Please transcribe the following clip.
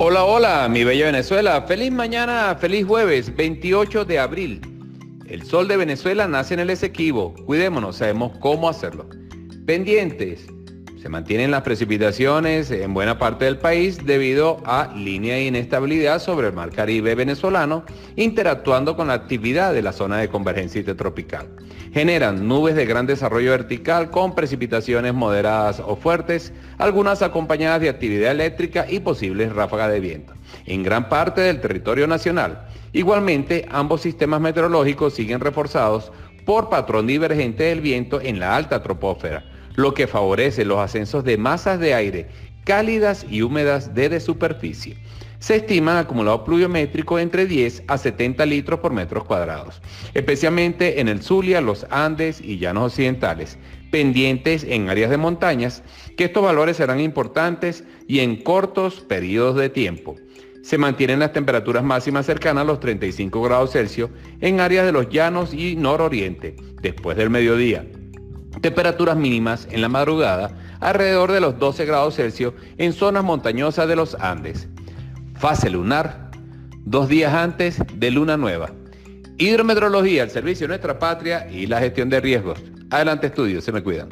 Hola, hola, mi bella Venezuela. Feliz mañana, feliz jueves, 28 de abril. El sol de Venezuela nace en el Esequibo. Cuidémonos, sabemos cómo hacerlo. Pendientes. Se mantienen las precipitaciones en buena parte del país debido a línea de inestabilidad sobre el mar Caribe venezolano, interactuando con la actividad de la zona de convergencia intertropical. Generan nubes de gran desarrollo vertical con precipitaciones moderadas o fuertes, algunas acompañadas de actividad eléctrica y posibles ráfagas de viento en gran parte del territorio nacional. Igualmente, ambos sistemas meteorológicos siguen reforzados por patrón divergente del viento en la alta troposfera, lo que favorece los ascensos de masas de aire cálidas y húmedas desde superficie se estima acumulado pluviométrico entre 10 a 70 litros por metros cuadrados, especialmente en el Zulia, los Andes y llanos occidentales, pendientes en áreas de montañas, que estos valores serán importantes y en cortos periodos de tiempo. Se mantienen las temperaturas máximas cercanas a los 35 grados Celsius en áreas de los llanos y nororiente, después del mediodía. Temperaturas mínimas en la madrugada alrededor de los 12 grados Celsius en zonas montañosas de los Andes fase lunar, dos días antes de luna nueva. Hidrometeorología, el servicio de nuestra patria y la gestión de riesgos. Adelante estudios, se me cuidan.